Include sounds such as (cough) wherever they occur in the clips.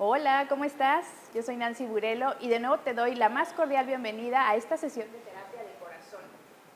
Hola, ¿cómo estás? Yo soy Nancy Burelo y de nuevo te doy la más cordial bienvenida a esta sesión de corazón.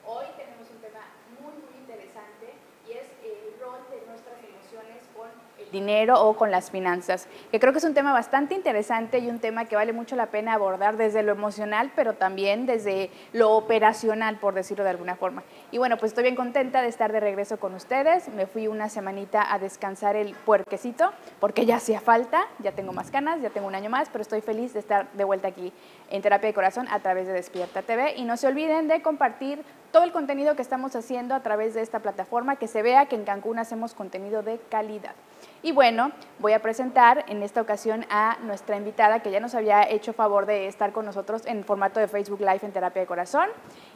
Hoy tenemos un tema muy, muy interesante y es el rol de nuestras emociones con el dinero o con las finanzas, que creo que es un tema bastante interesante y un tema que vale mucho la pena abordar desde lo emocional, pero también desde lo operacional, por decirlo de alguna forma. Y bueno, pues estoy bien contenta de estar de regreso con ustedes. Me fui una semanita a descansar el puerquecito, porque ya hacía falta, ya tengo más ganas, ya tengo un año más, pero estoy feliz de estar de vuelta aquí en Terapia de Corazón a través de Despierta TV. Y no se olviden de compartir todo el contenido que estamos haciendo a través de esta plataforma, que se vea que en Cancún hacemos contenido de calidad. Y bueno, voy a presentar en esta ocasión a nuestra invitada que ya nos había hecho favor de estar con nosotros en formato de Facebook Live en Terapia de Corazón.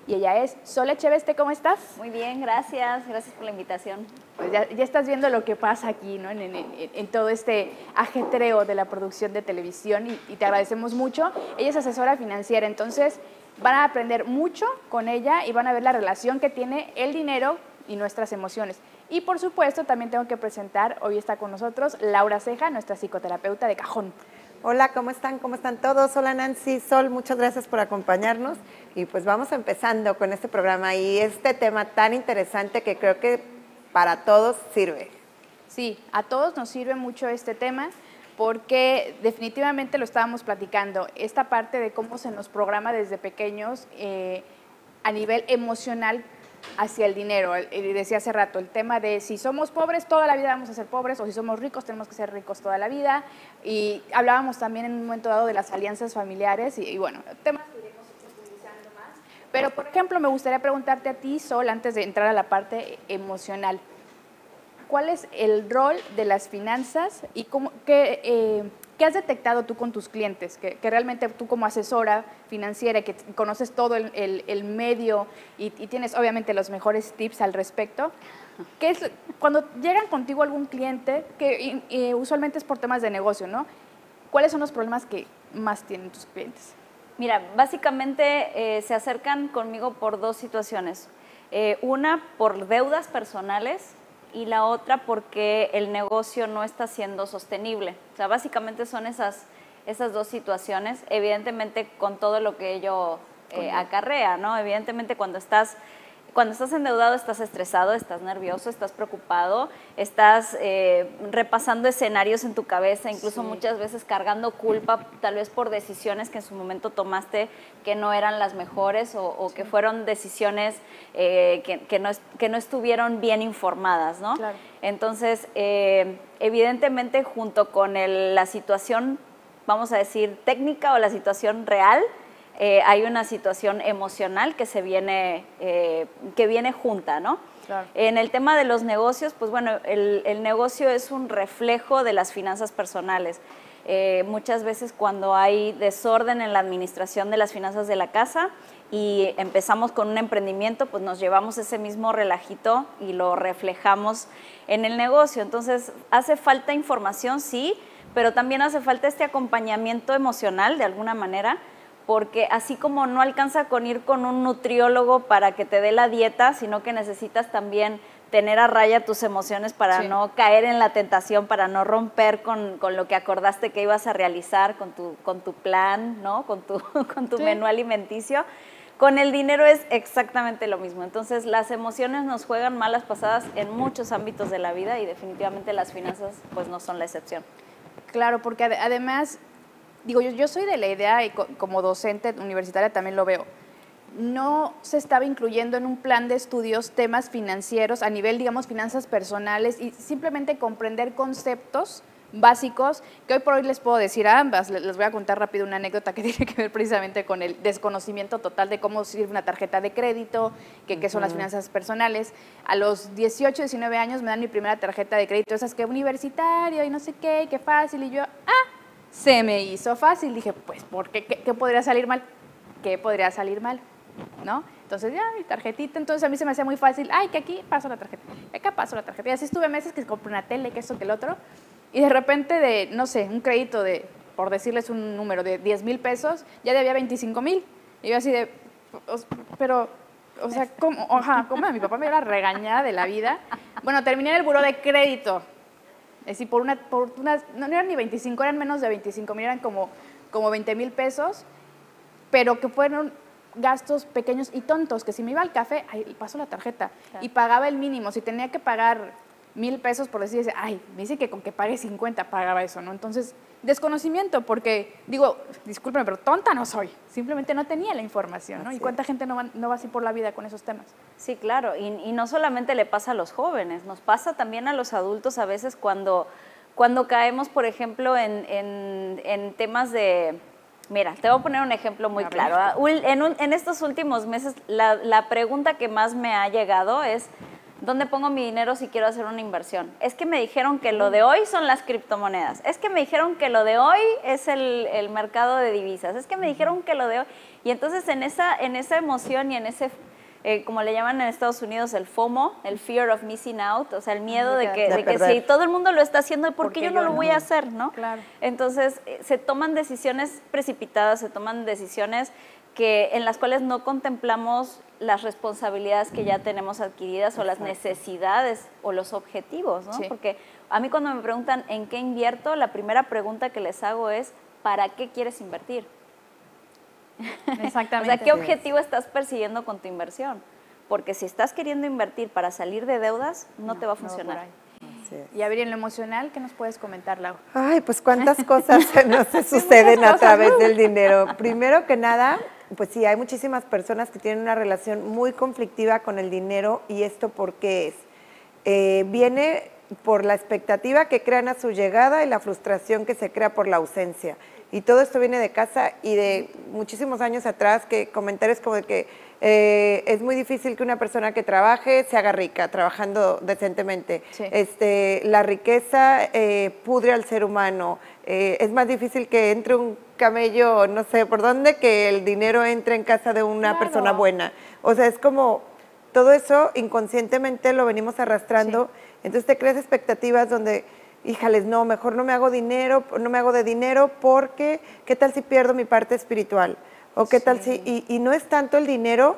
Y ella es Sole Cheveste, ¿cómo estás? Muy bien, gracias. Gracias por la invitación. Pues ya, ya estás viendo lo que pasa aquí, ¿no? En, en- en- en todo este ajetreo de la producción de televisión y, y te agradecemos mucho. Ella es asesora financiera, entonces van a aprender mucho con ella y van a ver la relación que tiene el dinero y nuestras emociones. Y por supuesto, también tengo que presentar, hoy está con nosotros Laura Ceja, nuestra psicoterapeuta de cajón. Hola, ¿cómo están? ¿Cómo están todos? Hola Nancy, Sol, muchas gracias por acompañarnos. Y pues vamos empezando con este programa y este tema tan interesante que creo que para todos sirve. Sí, a todos nos sirve mucho este tema porque definitivamente lo estábamos platicando, esta parte de cómo se nos programa desde pequeños eh, a nivel emocional hacia el dinero. Y decía hace rato, el tema de si somos pobres, toda la vida vamos a ser pobres, o si somos ricos, tenemos que ser ricos toda la vida. Y hablábamos también en un momento dado de las alianzas familiares, y, bueno, temas que iremos más. Pero, por ejemplo, me gustaría preguntarte a ti, Sol, antes de entrar a la parte emocional. ¿Cuál es el rol de las finanzas y cómo, qué, eh, qué has detectado tú con tus clientes? Que, que realmente tú como asesora financiera, que conoces todo el, el- el medio y, y tienes obviamente los mejores tips al respecto. ¿Qué es, cuando llegan contigo algún cliente, que y- y usualmente es por temas de negocio, ¿no? ¿Cuáles son los problemas que más tienen tus clientes? Mira, básicamente eh, se acercan conmigo por dos situaciones. Eh, una por deudas personales y la otra porque el negocio no está siendo sostenible. O sea, básicamente son esas, esas dos situaciones, evidentemente con todo lo que ello eh, acarrea, ¿no? Evidentemente cuando estás cuando estás endeudado estás estresado, estás nervioso, estás preocupado, estás eh, repasando escenarios en tu cabeza, incluso Sí. muchas veces cargando culpa, tal vez por decisiones que en su momento tomaste que no eran las mejores o, o que fueron decisiones eh, que, que no, es- que no estuvieron bien informadas, ¿no? Claro. Entonces, eh, evidentemente, junto con el- la situación, vamos a decir, técnica o la situación real, eh, hay una situación emocional que se viene, eh, que viene junta, ¿no? Claro. En el tema de los negocios, pues bueno, el, el negocio es un reflejo de las finanzas personales. Eh, muchas veces cuando hay desorden en la administración de las finanzas de la casa y empezamos con un emprendimiento, pues nos llevamos ese mismo relajito y lo reflejamos en el negocio. Entonces, hace falta información, sí, pero también hace falta este acompañamiento emocional de alguna manera porque así como no alcanza con ir con un nutriólogo para que te dé la dieta, sino que necesitas también tener a raya tus emociones para Sí. no caer en la tentación, para no romper con, con lo que acordaste que ibas a realizar, con tu, con tu plan, ¿no? con tu, (laughs) con tu Sí. menú alimenticio. Con el dinero es exactamente lo mismo. Entonces, las emociones nos juegan malas pasadas en muchos ámbitos de la vida y definitivamente las finanzas pues no son la excepción. Claro, porque ade- además, digo, yo, yo soy de la idea, y co- como docente universitaria también lo veo, no se estaba incluyendo en un plan de estudios temas financieros a nivel, digamos, finanzas personales y simplemente comprender conceptos básicos que hoy por hoy les puedo decir a ambas. Le- Les voy a contar rápido una anécdota que (laughs) tiene que ver precisamente con el desconocimiento total de cómo sirve una tarjeta de crédito, que, qué son las finanzas personales. A los 18, 19 años me dan mi primera tarjeta de crédito, esas que universitario y no sé qué, y qué fácil, y yo, ah, se me hizo fácil. Dije, pues, ¿por qué? ¿Qué, qué podría salir mal? ¿Qué podría salir mal? ¿No? Entonces, ya, mi tarjetita, entonces a mí se me hacía muy fácil, ay, que aquí paso la tarjeta, que acá paso la tarjeta. Y así estuve meses que compré una tele, que esto, que el otro, y de repente de, no sé, un crédito de, por decirles un número, de 10 mil pesos, ya debía 25 mil. Y yo así de, "Os- pero, o sea, ¿cómo? Ajá, ¿cómo? Mi papá me la regañada de la vida. Bueno, terminé en el buró de crédito. Es decir, por una, por unas, no, eran ni 25, eran menos de 25 mil, eran como, como 20 mil pesos, pero que fueron gastos pequeños y tontos, que si me iba al café, ahí paso la tarjeta y pagaba el mínimo. Si tenía que pagar mil pesos por decir, ay, me dice que con que pague 50 pagaba eso, ¿no? Entonces, desconocimiento, porque digo, discúlpeme, pero tonta no soy, simplemente no tenía la información, ¿no? ¿Y cuánta gente no va, no va así por la vida con esos temas? Sí, claro, y, no solamente le pasa a los jóvenes, nos pasa también a los adultos a veces cuando, cuando caemos, por ejemplo, en, en temas de Mira, te voy a poner un ejemplo muy claro. Ah, en, estos últimos meses, la, pregunta que más me ha llegado es, ¿dónde pongo mi dinero si quiero hacer una inversión? Es que me dijeron que lo de hoy son las criptomonedas. Es que me dijeron que lo de hoy es el, mercado de divisas. Es que me dijeron que lo de hoy... Y entonces en esa, en esa emoción y en ese eh, como le llaman en Estados Unidos, el FOMO, el Fear of Missing Out, o sea, el miedo de que, si todo el mundo lo está haciendo, ¿por qué yo no lo voy a hacer? ¿no? Claro. Entonces, eh, se toman decisiones precipitadas, se toman decisiones que, en las cuales no contemplamos las responsabilidades que ya tenemos adquiridas o las necesidades o los objetivos, ¿no? Porque a mí cuando me preguntan en qué invierto, la primera pregunta que les hago es, ¿para qué quieres invertir? Exactamente. (laughs) o sea, ¿qué objetivo estás persiguiendo con tu inversión? Porque si estás queriendo invertir para salir de deudas, no, te va a funcionar. Y a ver, en lo emocional, ¿qué nos puedes comentar, Lau? Ay, pues cuántas (laughs) cosas nos suceden a través del dinero. Primero que nada, pues sí, hay muchísimas personas que tienen una relación muy conflictiva con el dinero y esto por qué es. Eh, viene por la expectativa que crean a su llegada y la frustración que se crea por la ausencia. Y todo esto viene de casa y de muchísimos años atrás, que comentarios como de que eh, es muy difícil que una persona que trabaje se haga rica trabajando decentemente. Este, la riqueza eh, pudre al ser humano. Eh, es más difícil que entre un camello, no sé por dónde, que el dinero entre en casa de una persona buena. O sea, es como todo eso inconscientemente lo venimos arrastrando. Entonces te creas expectativas donde híjales, no, mejor no me hago dinero, no me hago de dinero porque, ¿qué tal si pierdo mi parte espiritual? O qué tal si, y, no es tanto el dinero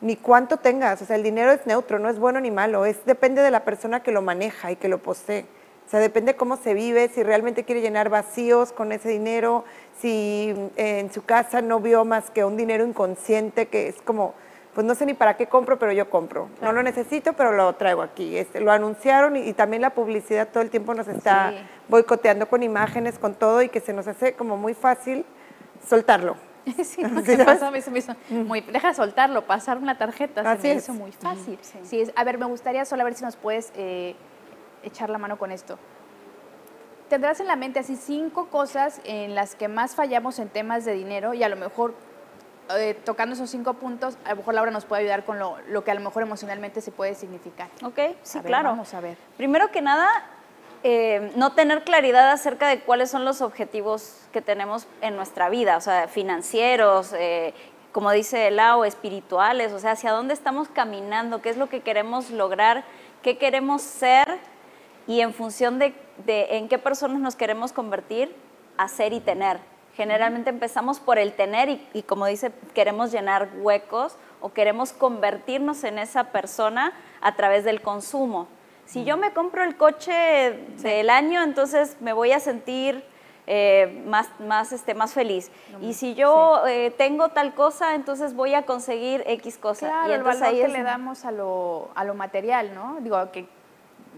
ni cuánto tengas, o sea, el dinero es neutro, no es bueno ni malo, es depende de la persona que lo maneja y que lo posee. O sea, depende cómo se vive, si realmente quiere llenar vacíos con ese dinero, si en su casa no vio más que un dinero inconsciente que es como, pues no sé ni para qué compro, pero yo compro. No lo necesito, pero lo traigo aquí. Este, lo anunciaron y, también la publicidad todo el tiempo nos está boicoteando con imágenes, con todo y que se nos hace como muy fácil soltarlo. (laughs) Sí, pasa, muy, deja soltarlo, pasar una tarjeta, Así es. muy fácil. Sí. a ver, me gustaría solo ver si nos puedes eh, echar la mano con esto. Tendrás en la mente así cinco cosas en las que más fallamos en temas de dinero y a lo mejor eh, tocando esos cinco puntos, a lo mejor Laura nos puede ayudar con lo, que a lo mejor emocionalmente se puede significar. Ok, sí, claro. Vamos a ver. Primero que nada, eh, no tener claridad acerca de cuáles son los objetivos que tenemos en nuestra vida, o sea, financieros, eh, como dice Lau, espirituales, o sea, hacia dónde estamos caminando, qué es lo que queremos lograr, qué queremos ser y en función de en qué personas nos queremos convertir, hacer y tener. Generalmente empezamos por el tener y, como dice, queremos llenar huecos o queremos convertirnos en esa persona a través del consumo. Si yo me compro el coche del año, entonces me voy a sentir eh, más, más, este, más feliz. y si yo eh, tengo tal cosa, entonces voy a conseguir X cosa. Claro, y entonces el valor que le damos a lo, a lo material, ¿no? Digo, que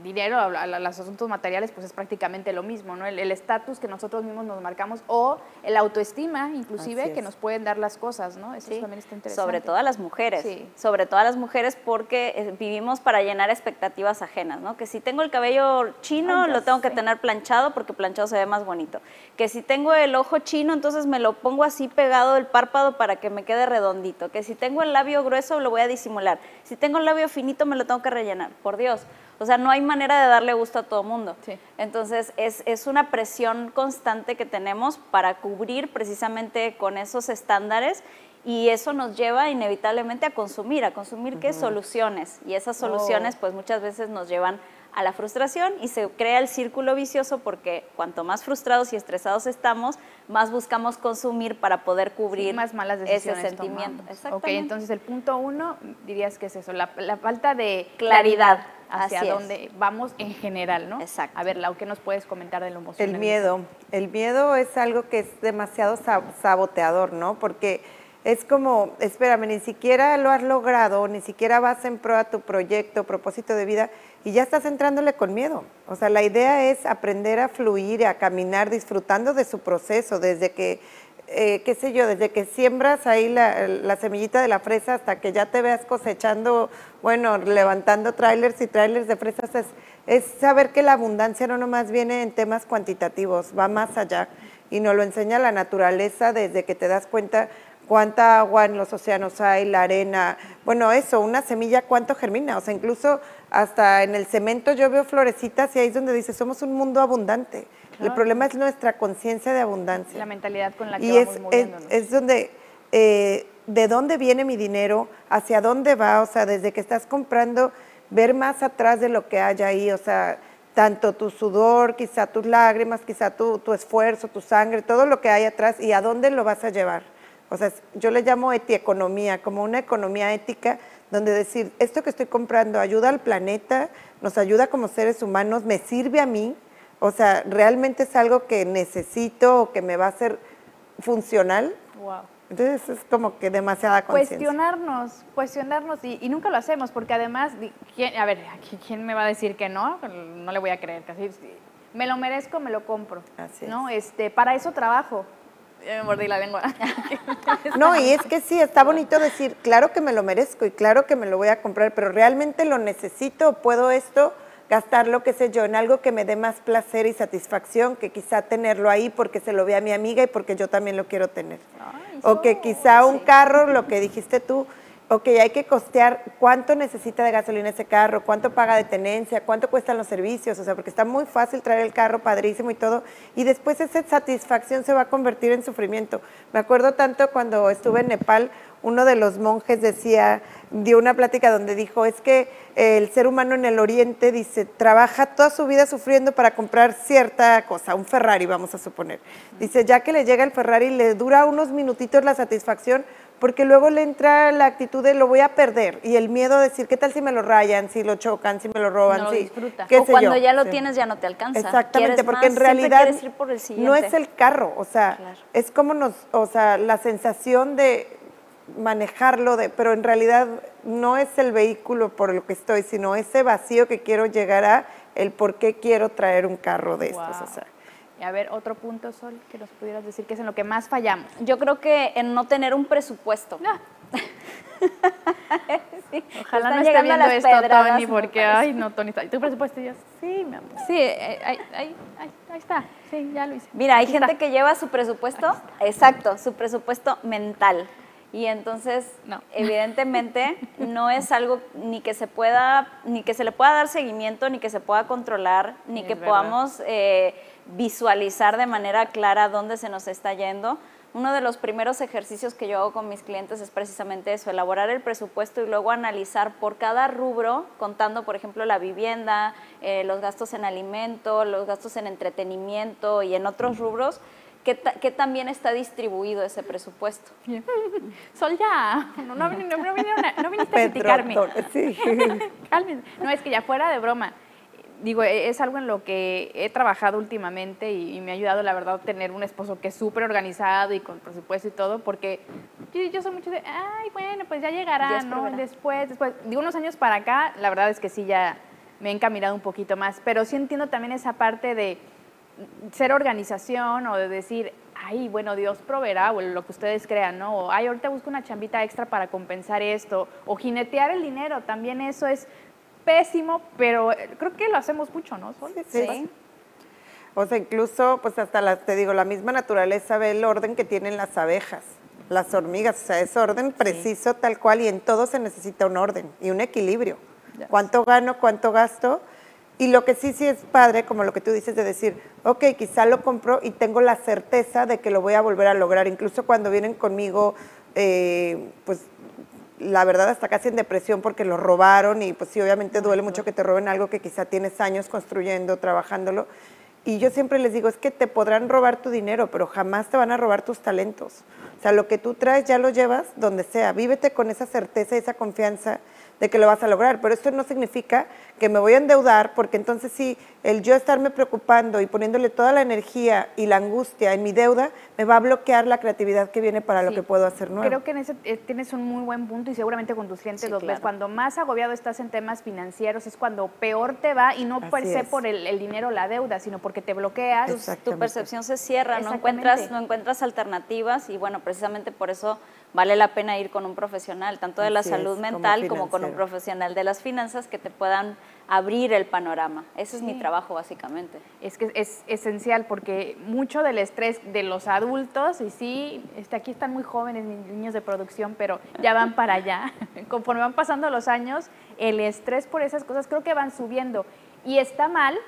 dinero, a, los asuntos materiales, pues es prácticamente lo mismo, ¿no? El estatus que nosotros mismos nos marcamos o el autoestima, inclusive, que nos pueden dar las cosas, ¿no? Eso también está interesante. Sobre todo a las mujeres, sobre todo a las mujeres porque eh, vivimos para llenar expectativas ajenas, ¿no? Que si tengo el cabello chino, lo tengo que tener planchado porque planchado se ve más bonito. Que si tengo el ojo chino, entonces me lo pongo así pegado el párpado para que me quede redondito. Que si tengo el labio grueso, lo voy a disimular. Si tengo el labio finito, me lo tengo que rellenar. Por Dios. O sea, no hay manera de darle gusto a todo mundo. Entonces, es, una presión constante que tenemos para cubrir precisamente con esos estándares y eso nos lleva inevitablemente a consumir, a consumir qué soluciones. Y esas soluciones, oh. pues muchas veces nos llevan a la frustración y se crea el círculo vicioso porque cuanto más frustrados y estresados estamos, más buscamos consumir para poder cubrir más malas ese decisiones sentimiento. Ok, entonces el punto uno dirías que es eso, la, la falta de Claridad. hacia dónde vamos en general, ¿no? Exacto. A ver, Lau, ¿qué nos puedes comentar de lo emocional? El miedo. El miedo es algo que es demasiado sab- saboteador, ¿no? Porque es como, espérame, ni siquiera lo has logrado, ni siquiera vas en pro a tu proyecto, propósito de vida, y ya estás entrándole con miedo. O sea, la idea es aprender a fluir, a caminar, disfrutando de su proceso, desde que, eh, qué sé yo, desde que siembras ahí la, semillita de la fresa hasta que ya te veas cosechando, bueno, levantando trailers y trailers de fresas, es, es saber que la abundancia no nomás viene en temas cuantitativos, va más allá. Y nos lo enseña la naturaleza desde que te das cuenta cuánta agua en los océanos hay, la arena, bueno, eso, una semilla, cuánto germina, o sea, incluso hasta en el cemento yo veo florecitas y ahí es donde dice, somos un mundo abundante. El problema es nuestra conciencia de abundancia. La mentalidad con la que Y es, vamos es, moviéndonos. es donde, eh, de dónde viene mi dinero, hacia dónde va, o sea, desde que estás comprando, ver más atrás de lo que hay ahí, o sea, tanto tu sudor, quizá tus lágrimas, quizá tu, tu esfuerzo, tu sangre, todo lo que hay atrás y a dónde lo vas a llevar. O sea, yo le llamo etieconomía, como una economía ética, donde decir, esto que estoy comprando ayuda al planeta, nos ayuda como seres humanos, me sirve a mí, o sea, realmente es algo que necesito o que me va a hacer funcional. Wow. Entonces es como que demasiada conciencia. Cuestionarnos, cuestionarnos y, y nunca lo hacemos porque además, ¿quién- a ver, ¿quién me va a decir que no? No le voy a creer, casi. Me lo merezco, me lo compro. Así ¿no? Este, para eso trabajo. Ya me mordí la lengua. (laughs) No, y es que sí, está bonito decir, claro que me lo merezco y claro que me lo voy a comprar, pero realmente lo necesito, puedo esto gastarlo, qué sé yo, en algo que me dé más placer y satisfacción que quizá tenerlo ahí porque se lo ve a mi amiga y porque yo también lo quiero tener. Ay, O que quizá un carro, lo que dijiste tú, ok, hay que costear cuánto necesita de gasolina ese carro, cuánto paga de tenencia, cuánto cuestan los servicios, o sea, porque está muy fácil traer el carro, padrísimo y todo, y después esa satisfacción se va a convertir en sufrimiento. Me acuerdo tanto cuando estuve en Nepal, uno de los monjes decía, dio una plática donde dijo, es que el ser humano en el oriente, dice, trabaja toda su vida sufriendo para comprar cierta cosa, un Ferrari, vamos a suponer. Dice, ya que le llega el Ferrari, le dura unos minutitos la satisfacción, porque luego le entra la actitud de lo voy a perder y el miedo a decir, ¿qué tal si me lo rayan, si lo chocan, si me lo roban? No lo si, disfruta. qué o sé cuando yo? ya lo Sí. tienes ya no te alcanza. Exactamente, porque en más, realidad quieres ir por el no es el carro, o sea, Claro. es como nos, o sea, la sensación de manejarlo, de, pero en realidad no es el vehículo por el que estoy, sino ese vacío que quiero llegar a el por qué quiero traer un carro de estos, o sea. Y a ver, otro punto, Sol, que nos pudieras decir que es en lo que más fallamos. Yo creo que en no tener un presupuesto. (laughs) Sí, Ojalá no esté viendo esto, pedradas, Tony, porque, ay, no, Tony, ¿tu presupuesto? Y yo, sí, mi amor. Sí, eh, ahí, ahí, ahí, ahí está, sí, ya lo hice. Mira, hay gente está. que lleva su presupuesto, exacto, su presupuesto mental. Y entonces, No. evidentemente, no es algo ni que se pueda, ni que se le pueda dar seguimiento, ni que se pueda controlar, ni Es que verdad. podamos eh, visualizar de manera clara dónde se nos está yendo. Uno de los primeros ejercicios que yo hago con mis clientes es precisamente eso, elaborar el presupuesto y luego analizar por cada rubro, contando, por ejemplo, la vivienda, eh, los gastos en alimento, los gastos en entretenimiento y en otros rubros, qué, ta- qué también está distribuido ese presupuesto. (laughs) Sol, ya, no, no, viniste a criticarme. Sí. (laughs) No, es que ya fuera de broma. Digo, e- es algo en lo que he trabajado últimamente y, y me ha ayudado, la verdad, tener un esposo que es súper organizado y con presupuesto y todo, porque yo, yo soy mucho de, ay, bueno, pues ya llegará, ¿no? Después, después. Digo, unos años para acá, la verdad es que sí ya me he encaminado un poquito más, pero sí entiendo también esa parte de ser organización o de decir, ay, bueno, Dios proveerá, o lo que ustedes crean, ¿no? O, ay, ahorita busco una chambita extra para compensar esto, o jinetear el dinero, también eso es pésimo, pero eh, creo que lo hacemos mucho, ¿no? Sol? Sí, sí. O sea, incluso, pues hasta la, te digo, la misma naturaleza ve el orden que tienen las abejas, las hormigas, o sea, es orden preciso tal cual y en todo se necesita un orden y un equilibrio. Yes. ¿Cuánto gano, cuánto gasto? Y lo que sí, sí es padre, como lo que tú dices de decir, ok, quizá lo compro y tengo la certeza de que lo voy a volver a lograr, incluso cuando vienen conmigo, eh, pues la verdad hasta casi en depresión porque lo robaron y pues sí, obviamente duele mucho que te roben algo que quizá tienes años construyendo, trabajándolo. Y yo siempre les digo, es que te podrán robar tu dinero, pero jamás te van a robar tus talentos. O sea, lo que tú traes ya lo llevas donde sea. Vívete con esa certeza y esa confianza de que lo vas a lograr. Pero esto no significa que me voy a endeudar, porque entonces sí, el yo estarme preocupando y poniéndole toda la energía y la angustia en mi deuda, me va a bloquear la creatividad que viene para lo que puedo hacer nuevo. Creo que en ese eh, tienes un muy buen punto y seguramente con tus clientes los ves. Cuando más agobiado estás en temas financieros es cuando peor te va y no per se por el, dinero o la deuda, sino porque te bloqueas. Tu, tu percepción se cierra, no encuentras, no encuentras alternativas y bueno, precisamente por eso vale la pena ir con un profesional, tanto de la salud mental como, con un profesional de las finanzas que te puedan abrir el panorama. Ese es mi trabajo básicamente. Es que es esencial porque mucho del estrés de los adultos, y sí, este, aquí están muy jóvenes mis niños de producción, pero ya van para allá. (laughs) Conforme van pasando los años, el estrés por esas cosas creo que van subiendo. Y está mal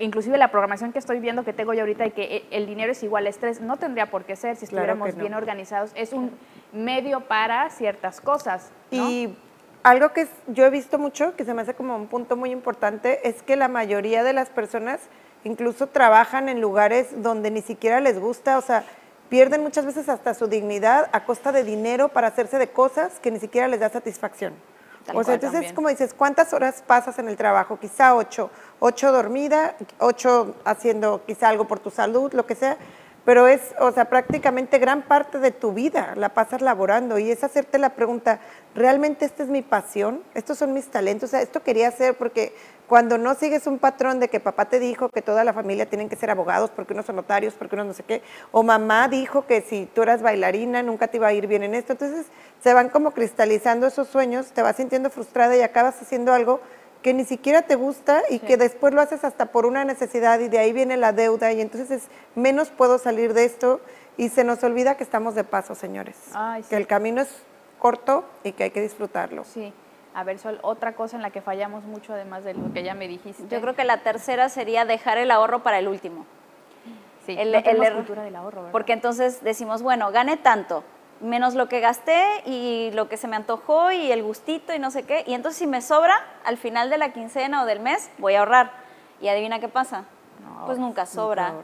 inclusive la programación que estoy viendo que tengo yo ahorita y que eh, el dinero es igual a estrés, no tendría por qué ser si estuviéramos bien organizados. Es un medio para ciertas cosas. Y algo que yo he visto mucho, que se me hace como un punto muy importante, es que la mayoría de las personas incluso trabajan en lugares donde ni siquiera les gusta, o sea, pierden muchas veces hasta su dignidad a costa de dinero para hacerse de cosas que ni siquiera les da satisfacción o sea, entonces, como dices, ¿cuántas horas pasas en el trabajo? Quizá ocho. Ocho dormida, ocho haciendo quizá algo por tu salud, lo que sea. Pero es, o sea, prácticamente gran parte de tu vida la pasas laborando y es hacerte la pregunta, ¿realmente esta es mi pasión? ¿Estos son mis talentos? O sea, esto quería hacer porque cuando no sigues un patrón de que papá te dijo que toda la familia tienen que ser abogados porque unos son notarios, porque unos no sé qué, o mamá dijo que si tú eras bailarina nunca te iba a ir bien en esto, entonces se van como cristalizando esos sueños, te vas sintiendo frustrada y acabas haciendo algo que ni siquiera te gusta y que después lo haces hasta por una necesidad y de ahí viene la deuda y entonces es menos puedo salir de esto y se nos olvida que estamos de paso, señores, que el camino es corto y que hay que disfrutarlo. Sí. A ver, Sol, otra cosa en la que fallamos mucho, además de lo que ya me dijiste. Yo creo que la tercera sería dejar el ahorro para el último. Sí, el, no el cultura del ahorro, ¿verdad? Porque entonces decimos, bueno, gane tanto, menos lo que gasté y lo que se me antojó y el gustito y no sé qué. Y entonces si me sobra, al final de la quincena o del mes, voy a ahorrar. Y adivina qué pasa. pues nunca sobra.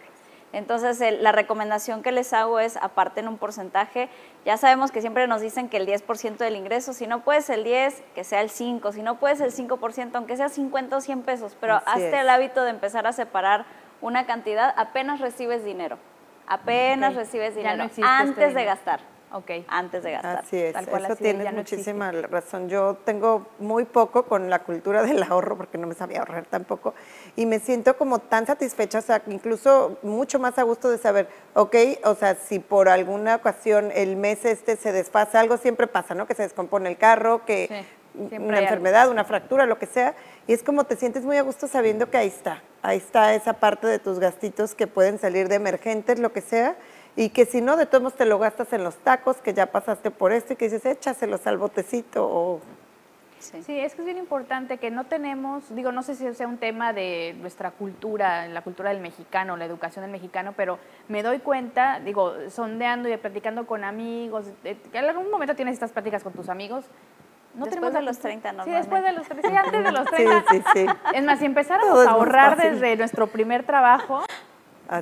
Entonces, la recomendación que les hago es aparten un porcentaje. Ya sabemos que siempre nos dicen que el 10% del ingreso, si no puedes el 10, que sea el 5, si no puedes el 5%, aunque sea 50 o 100 pesos, pero hazte el hábito de empezar a separar una cantidad apenas recibes dinero. Apenas recibes dinero este antes de gastar. Okay. antes de gastar. Así es, eso tienes muchísima razón. Yo tengo muy poco con la cultura del ahorro porque no me sabía ahorrar tampoco y me siento como tan satisfecha, o sea, incluso mucho más a gusto de saber, ok, o sea, si por alguna ocasión el mes este se desfasa, algo siempre pasa, ¿no? Que se descompone el carro, que una enfermedad, una fractura, lo que sea, y es como te sientes muy a gusto sabiendo que ahí está, ahí está esa parte de tus gastitos que pueden salir de emergentes, lo que sea, y que si no, de todos modos te lo gastas en los tacos, que ya pasaste por esto y que dices, échaselos al botecito o... Sí. sí. es que es bien importante que no tenemos, digo, no sé si sea un tema de nuestra cultura, la cultura del mexicano, la educación del mexicano, pero me doy cuenta, digo, sondeando y platicando con amigos, que en algún momento tienes estas pláticas con tus amigos, no después de los 30, ¿no? Sí, después de los 30, sí, antes de los 30. (laughs) Sí, sí, sí. Es más, si empezáramos a ahorrar desde nuestro primer trabajo,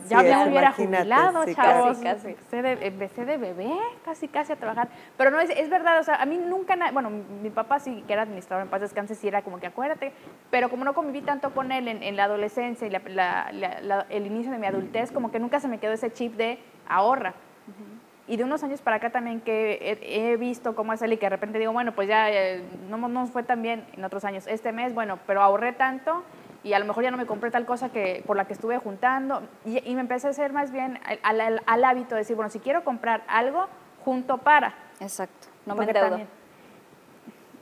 ya me hubiera jubilado, chavos. Casi, de, empecé de bebé, casi, casi a trabajar. Pero no, es, es verdad, o sea, a mí nunca, bueno, mi papá sí que era administrador en paz descanse, sí era como que acuérdate, pero como no conviví tanto con él en, la adolescencia y el inicio de mi adultez, como que nunca se me quedó ese chip de ahorra. Y de unos años para acá también que he, visto cómo es él y que de repente digo, bueno, pues ya eh, no nos fue tan bien en otros años. Este mes, bueno, pero ahorré tanto y a lo mejor ya no me compré tal cosa que por la que estuve juntando y, me empecé a hacer más bien al, hábito de decir, bueno, si quiero comprar algo, junto para. Exacto, no me endeudo.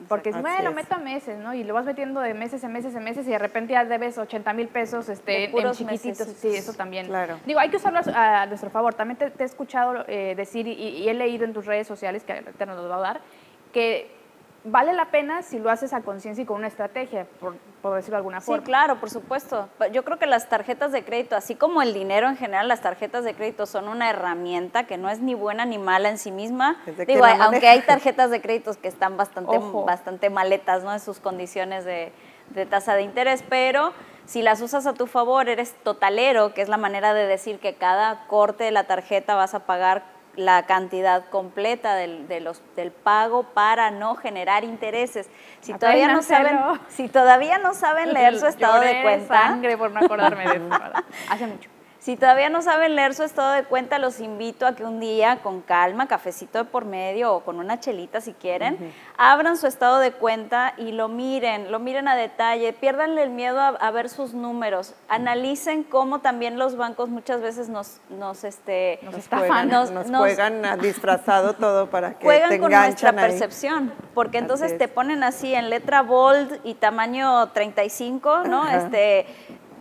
Porque si bueno, lo meto a meses, ¿no? Y lo vas metiendo de meses en meses en meses y de repente ya debes 80 mil pesos este, en chiquititos. Sí, eso también. Claro. Digo, hay que usarlo a, nuestro favor. También te, he escuchado eh, decir y, he leído en tus redes sociales, que te nos lo va a dar, que vale la pena si lo haces a conciencia y con una estrategia, por, por, decirlo de alguna forma. Sí, claro, por supuesto. Yo creo que las tarjetas de crédito, así como el dinero en general, las tarjetas de crédito son una herramienta que no es ni buena ni mala en sí misma. Digo, aunque hay tarjetas de créditos que están bastante, bastante maletas, ¿no? En sus condiciones de, de tasa de interés, pero si las usas a tu favor, eres totalero, que es la manera de decir que cada corte de la tarjeta vas a pagar la cantidad completa del, de los, del pago para no generar intereses. Si todavía no saben, si todavía no saben leer (laughs) su estado de cuenta, sangre por no acordarme de eso. (laughs) Hace mucho. Si todavía no saben leer su estado de cuenta, los invito a que un día, con calma, cafecito de por medio o con una chelita si quieren, abran su estado de cuenta y lo miren, lo miren a detalle, piérdanle el miedo a, ver sus números, analicen cómo también los bancos muchas veces nos, nos, este, nos, estafan, nos, juegan a disfrazado todo para que juegan con nuestra percepción, porque entonces te ponen así en letra bold y tamaño 35, ¿no? Este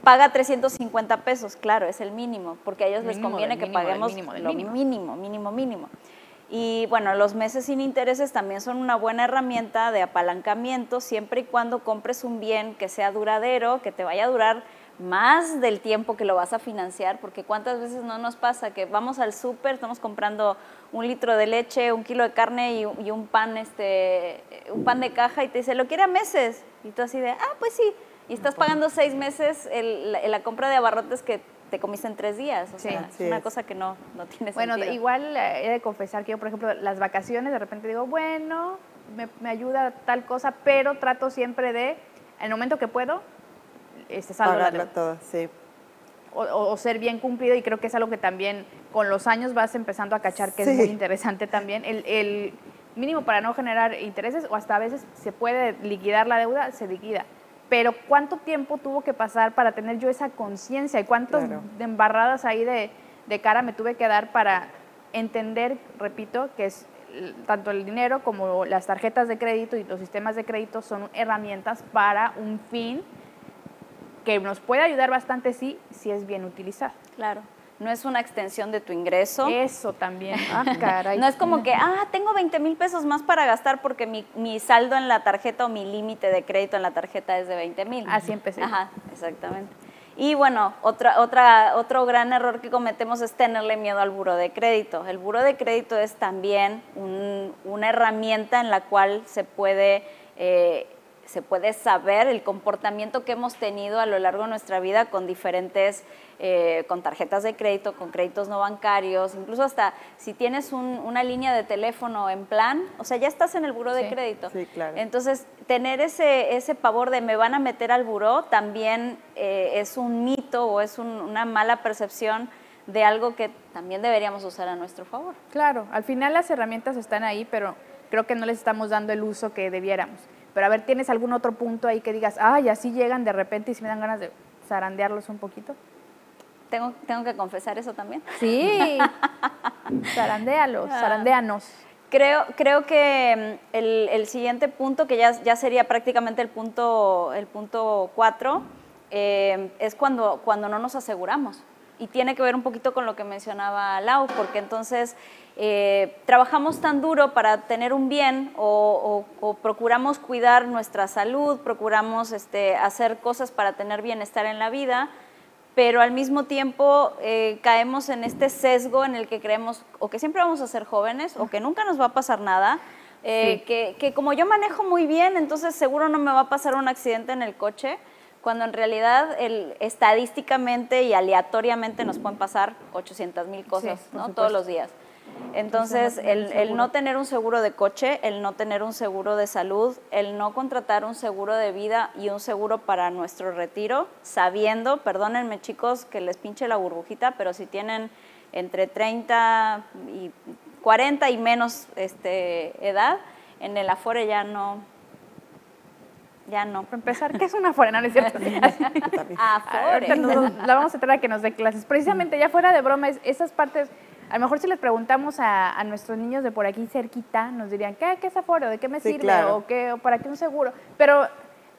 paga 350 pesos, claro, es el mínimo, porque a ellos les conviene que paguemos lo mínimo, mínimo, mínimo. Y bueno, los meses sin intereses también son una buena herramienta de apalancamiento siempre y cuando compres un bien que sea duradero, que te vaya a durar más del tiempo que lo vas a financiar, porque cuántas veces no nos pasa que vamos al súper, estamos comprando un litro de leche, un kilo de carne y, y, un pan, este, un pan de caja y te dice, lo quiere a meses. Y tú así de, ah, pues sí, y estás pagando seis meses la, compra de abarrotes que te comiste en tres días. O sea, es una cosa que no, no tiene bueno, sentido. Bueno, igual eh, he de confesar que yo, por ejemplo, las vacaciones, de repente digo, bueno, me, me ayuda tal cosa, pero trato siempre de, en el momento que puedo, este, saldo la todo, sí. O, ser bien cumplido y creo que es algo que también con los años vas empezando a cachar que es muy interesante también. El, el, mínimo para no generar intereses o hasta a veces se puede liquidar la deuda, se liquida pero ¿cuánto tiempo tuvo que pasar para tener yo esa conciencia y cuántas embarradas ahí de, de, cara me tuve que dar para entender, repito, que es tanto el dinero como las tarjetas de crédito y los sistemas de crédito son herramientas para un fin que nos puede ayudar bastante, sí, si es bien utilizado. Claro no es una extensión de tu ingreso. Eso también. (laughs) Ah, caray. no es como que, ah, tengo 20 mil pesos más para gastar porque mi, mi saldo en la tarjeta o mi límite de crédito en la tarjeta es de 20 mil. Así empecé. Ajá, exactamente. Y bueno, otra, otra, otro gran error que cometemos es tenerle miedo al buro de crédito. El buro de crédito es también una herramienta en la cual se puede eh, se puede saber el comportamiento que hemos tenido a lo largo de nuestra vida con diferentes, eh, con tarjetas de crédito, con créditos no bancarios, incluso hasta si tienes una línea de teléfono en plan, o sea, ya estás en el buro de crédito. Sí, claro. Entonces, tener ese, ese pavor de me van a meter al buró también eh, es un mito o es una mala percepción de algo que también deberíamos usar a nuestro favor. Claro, al final las herramientas están ahí, pero creo que no les estamos dando el uso que debiéramos. Pero a ver, ¿tienes algún otro punto ahí que digas, ay, así llegan de repente y si me dan ganas de zarandearlos un poquito? ¿Tengo, tengo que confesar eso también? Sí, (laughs) zarandéalos, ah. zarandéanos. Creo, creo que mm, el, siguiente punto, que ya, ya sería prácticamente el punto, el punto cuatro, eh, es cuando, cuando no nos aseguramos. Y tiene que ver un poquito con lo que mencionaba Lau, porque entonces eh, trabajamos tan duro para tener un bien o, procuramos cuidar nuestra salud, procuramos este, hacer cosas para tener bienestar en la vida, pero al mismo tiempo eh, caemos en este sesgo en el que creemos o que siempre vamos a ser jóvenes o que nunca nos va a pasar nada. Eh, que, que, como yo manejo muy bien, entonces seguro no me va a pasar un accidente en el coche, cuando en realidad el, estadísticamente y aleatoriamente nos pueden pasar 800 mil cosas ¿no? todos los días. Entonces, el, no tener un seguro de coche, el no tener un seguro de salud, el no contratar un seguro de vida y un seguro para nuestro retiro, sabiendo, perdónenme chicos que les pinche la burbujita, pero si tienen entre 30 y 40 y menos este, edad, en el Afore ya no, ya no. Para empezar, ¿qué es una Afore? No, es cierto. (laughs) (laughs) Afore. (laughs) la vamos a traer a que nos dé clases. Precisamente, ya fuera de broma, esas partes a lo mejor si les preguntamos a, nuestros niños de por aquí cerquita, nos dirían, ¿qué, qué es aforo? ¿De qué me sirve? ¿O, qué, ¿O para qué un seguro? Pero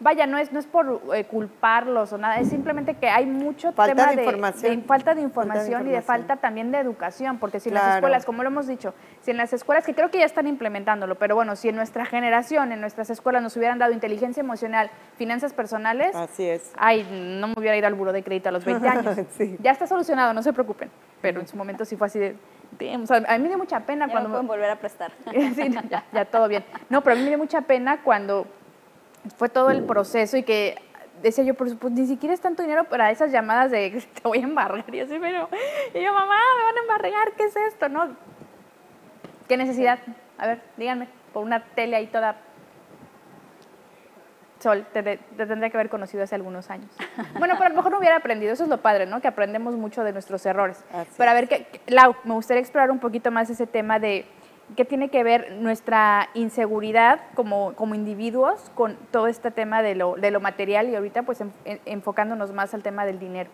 vaya, no es, no es por eh, culparlos o nada, es simplemente que hay mucho Falta tema de información. falta de información y de información. falta también de educación, porque si en las escuelas, como lo hemos dicho, si en las escuelas, que creo que ya están implementándolo, pero bueno, si en nuestra generación, en nuestras escuelas nos hubieran dado inteligencia emocional, finanzas personales, Así es. ay, no me hubiera ido al buro de crédito a los 20 años. (laughs) Sí. Ya está solucionado, no se preocupen, pero en su momento sí fue así de... o sea, a mí me dio mucha pena Ya cuando... no pueden volver a prestar. (laughs) Sí, ya, ya todo bien. No, pero a mí me dio mucha pena cuando fue todo el proceso y que decía yo, pues, pues, ni siquiera es tanto dinero para esas llamadas de te voy a embargar. Y así, pero, y yo, mamá, me van a embargar, ¿qué es esto? ¿No? ¿Qué necesidad? A ver, díganme, por una tele ahí toda. Sol, te, te tendría que haber conocido hace algunos años. Bueno, pero a lo mejor no hubiera aprendido, eso es lo padre, ¿no? Que aprendemos mucho de nuestros errores. Así pero a ver, que, Lau, me gustaría explorar un poquito más ese tema de qué tiene que ver nuestra inseguridad como, como individuos con todo este tema de lo, de lo material y ahorita pues en- en- enfocándonos más al tema del dinero.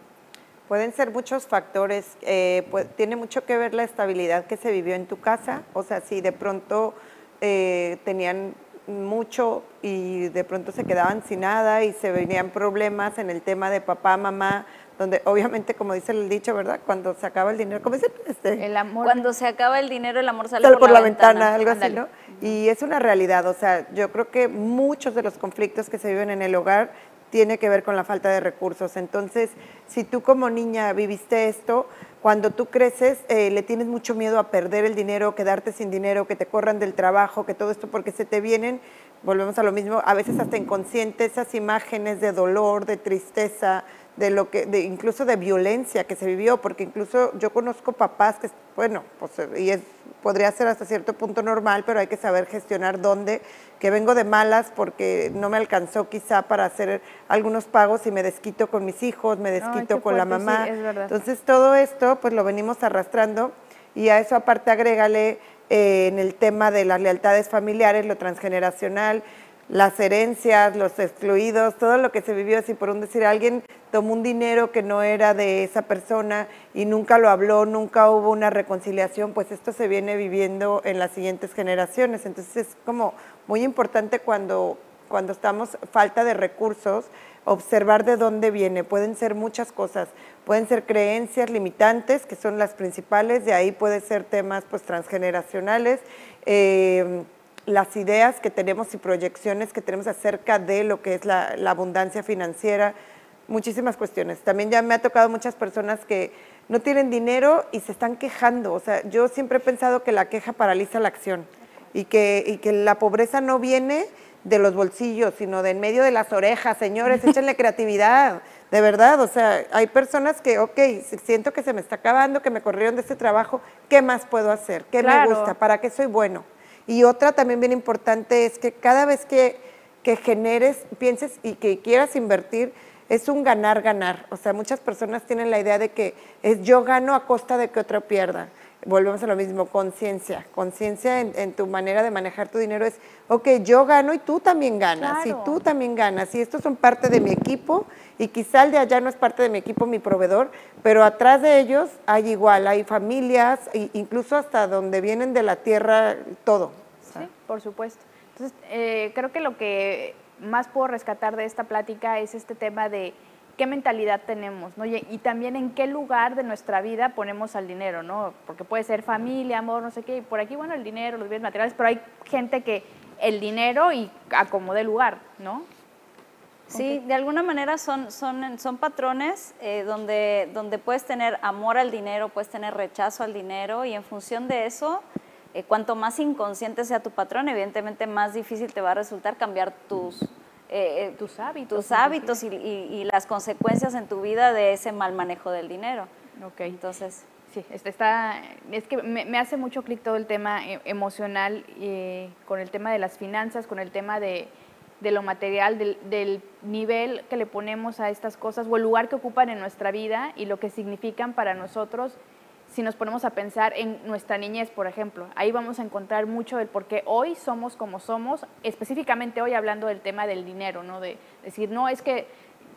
Pueden ser muchos factores, eh, pues, tiene mucho que ver la estabilidad que se vivió en tu casa, o sea, si de pronto eh, tenían mucho y de pronto se quedaban sin nada y se venían problemas en el tema de papá, mamá, donde obviamente, como dice el dicho, ¿verdad? Cuando se acaba el dinero, ¿cómo dice? Este, El amor. Cuando se acaba el dinero, el amor sale sale por, la, ventana. algo así. ¿no? Y es una realidad, o sea, yo creo que muchos de los conflictos que se viven en el hogar tiene que ver con la falta de recursos. Entonces, si tú como niña viviste esto, cuando tú creces eh, le tienes mucho miedo a perder el dinero, quedarte sin dinero, que te corran del trabajo, que todo esto, porque se te vienen, volvemos a lo mismo, a veces hasta inconsciente esas imágenes de dolor, de tristeza, de lo que, de, incluso de violencia que se vivió, porque incluso yo conozco papás que, bueno, pues, y es, podría ser hasta cierto punto normal, pero hay que saber gestionar dónde, que vengo de malas porque no me alcanzó quizá para hacer algunos pagos y me desquito con mis hijos, me desquito con la fuerte, sí, mamá. es verdad. Entonces todo esto pues lo venimos arrastrando y a eso aparte agrégale eh, en el tema de las lealtades familiares, lo transgeneracional, las herencias, los excluidos, todo lo que se vivió, así por un decir, alguien tomó un dinero que no era de esa persona y nunca lo habló, nunca hubo una reconciliación, pues esto se viene viviendo en las siguientes generaciones. Entonces es como muy importante cuando, cuando estamos falta de recursos, observar de dónde viene. Pueden ser muchas cosas, pueden ser creencias limitantes, que son las principales, de ahí puede ser temas pues transgeneracionales, eh, las ideas que tenemos y proyecciones que tenemos acerca de lo que es la, la abundancia financiera, muchísimas cuestiones. También ya me ha tocado muchas personas que no tienen dinero y se están quejando. O sea, yo siempre he pensado que la queja paraliza la acción y que, y que la pobreza no viene de los bolsillos, sino de en medio de las orejas. Señores, échenle creatividad, de verdad. O sea, hay personas que, ok, siento que se me está acabando, que me corrieron de este trabajo, ¿qué más puedo hacer? ¿Qué me gusta? ¿Para qué soy bueno? Y otra también bien importante es que cada vez que, que generes, pienses y que quieras invertir, es un ganar-ganar. O sea, muchas personas tienen la idea de que es yo gano a costa de que otro pierda. Volvemos a lo mismo, conciencia. Conciencia en, en tu manera de manejar tu dinero es, ok, yo gano y tú también ganas, y tú también ganas, y estos son parte de mi equipo, y quizá el de allá no es parte de mi equipo, mi proveedor, pero atrás de ellos hay igual, hay familias, e incluso hasta donde vienen de la tierra, todo. Sí, por supuesto. Entonces, eh, creo que lo que más puedo rescatar de esta plática es este tema de qué mentalidad tenemos, ¿no? Y, y también en qué lugar de nuestra vida ponemos al dinero, ¿no? Porque puede ser familia, amor, no sé qué, y por aquí, bueno, el dinero, los bienes materiales, pero hay gente que el dinero y acomode lugar, ¿no? Sí, de alguna manera son, son, son patrones eh, donde, donde puedes tener amor al dinero, puedes tener rechazo al dinero y en función de eso, eh, cuanto más inconsciente sea tu patrón, evidentemente más difícil te va a resultar cambiar tus, eh, eh, Tus hábitos, tus hábitos y, y- y las consecuencias en tu vida de ese mal manejo del dinero. Ok. Entonces, Sí, este está, es que me, me hace mucho clic todo el tema eh, emocional eh, con el tema de las finanzas, con el tema de, de lo material, del, del nivel que le ponemos a estas cosas o el lugar que ocupan en nuestra vida y lo que significan para nosotros si nos ponemos a pensar en nuestra niñez, por ejemplo. Ahí vamos a encontrar mucho del por qué hoy somos como somos, específicamente hoy hablando del tema del dinero, ¿no? De decir, no, es que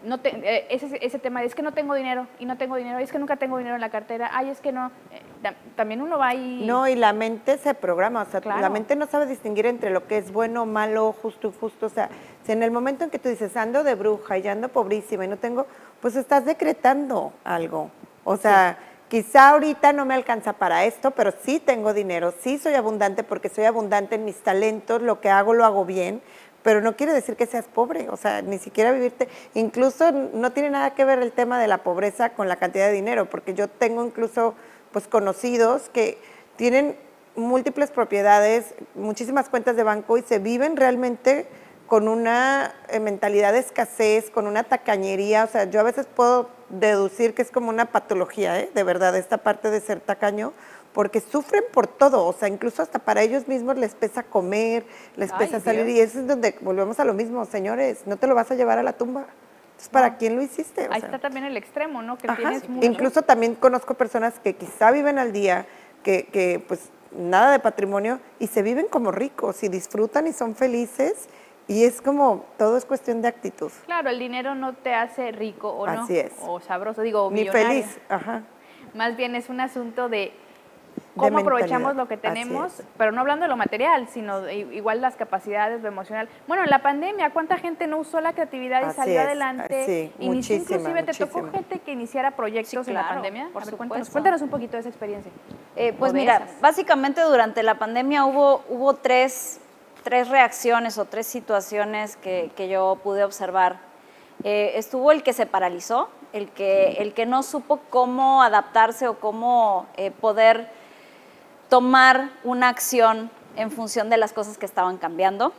no te- eh, ese, ese tema de es que no tengo dinero y no tengo dinero, es que nunca tengo dinero en la cartera, ay, es que no. eh, ta- también uno va y. No, y la mente se programa, o sea, Claro. la mente no sabe distinguir entre lo que es bueno, malo, justo, injusto, o sea, si en el momento en que tú dices, ando de bruja y ando pobrísima y no tengo, pues estás decretando algo, o sea, quizá ahorita no me alcanza para esto, pero sí tengo dinero, sí soy abundante porque soy abundante en mis talentos, lo que hago lo hago bien, pero no quiere decir que seas pobre, o sea, ni siquiera vivirte, incluso no tiene nada que ver el tema de la pobreza con la cantidad de dinero, porque yo tengo incluso pues conocidos que tienen múltiples propiedades, muchísimas cuentas de banco y se viven realmente con una eh, mentalidad de escasez, con una tacañería, o sea, yo a veces puedo deducir que es como una patología, ¿eh? de verdad, esta parte de ser tacaño, porque sufren por todo, o sea, incluso hasta para ellos mismos les pesa comer, les Ay, pesa salir, Dios. y eso es donde volvemos a lo mismo, señores, no te lo vas a llevar a la tumba. Entonces, ¿para No. quién lo hiciste? O Ahí sea, está también el extremo, ¿no? Que Ajá. tienes mucho. Incluso también conozco personas que quizá viven al día, que, que, pues nada de patrimonio y se viven como ricos y disfrutan y son felices y es como, todo es cuestión de actitud. Claro, el dinero no te hace rico o no. Así es. O sabroso, digo, o Ni millonario. feliz, ajá. Más bien es un asunto de cómo aprovechamos lo que tenemos, pero no hablando de lo material, sino de igual las capacidades, lo emocional. Bueno, en la pandemia, ¿cuánta gente no usó la creatividad y Así salió es, así? sí, Inició muchísima, inclusive, ¿te tocó muchísima. gente que iniciara proyectos Sí, en la pandemia? por A ver, cuéntanos, cuéntanos un poquito de esa experiencia. Eh, pues mira, esas. básicamente durante la pandemia hubo, hubo tres, tres reacciones o tres situaciones que, que yo pude observar. Eh, estuvo el que se paralizó, el que, el que no supo cómo adaptarse o cómo eh, poder tomar una acción en función de las cosas que estaban cambiando.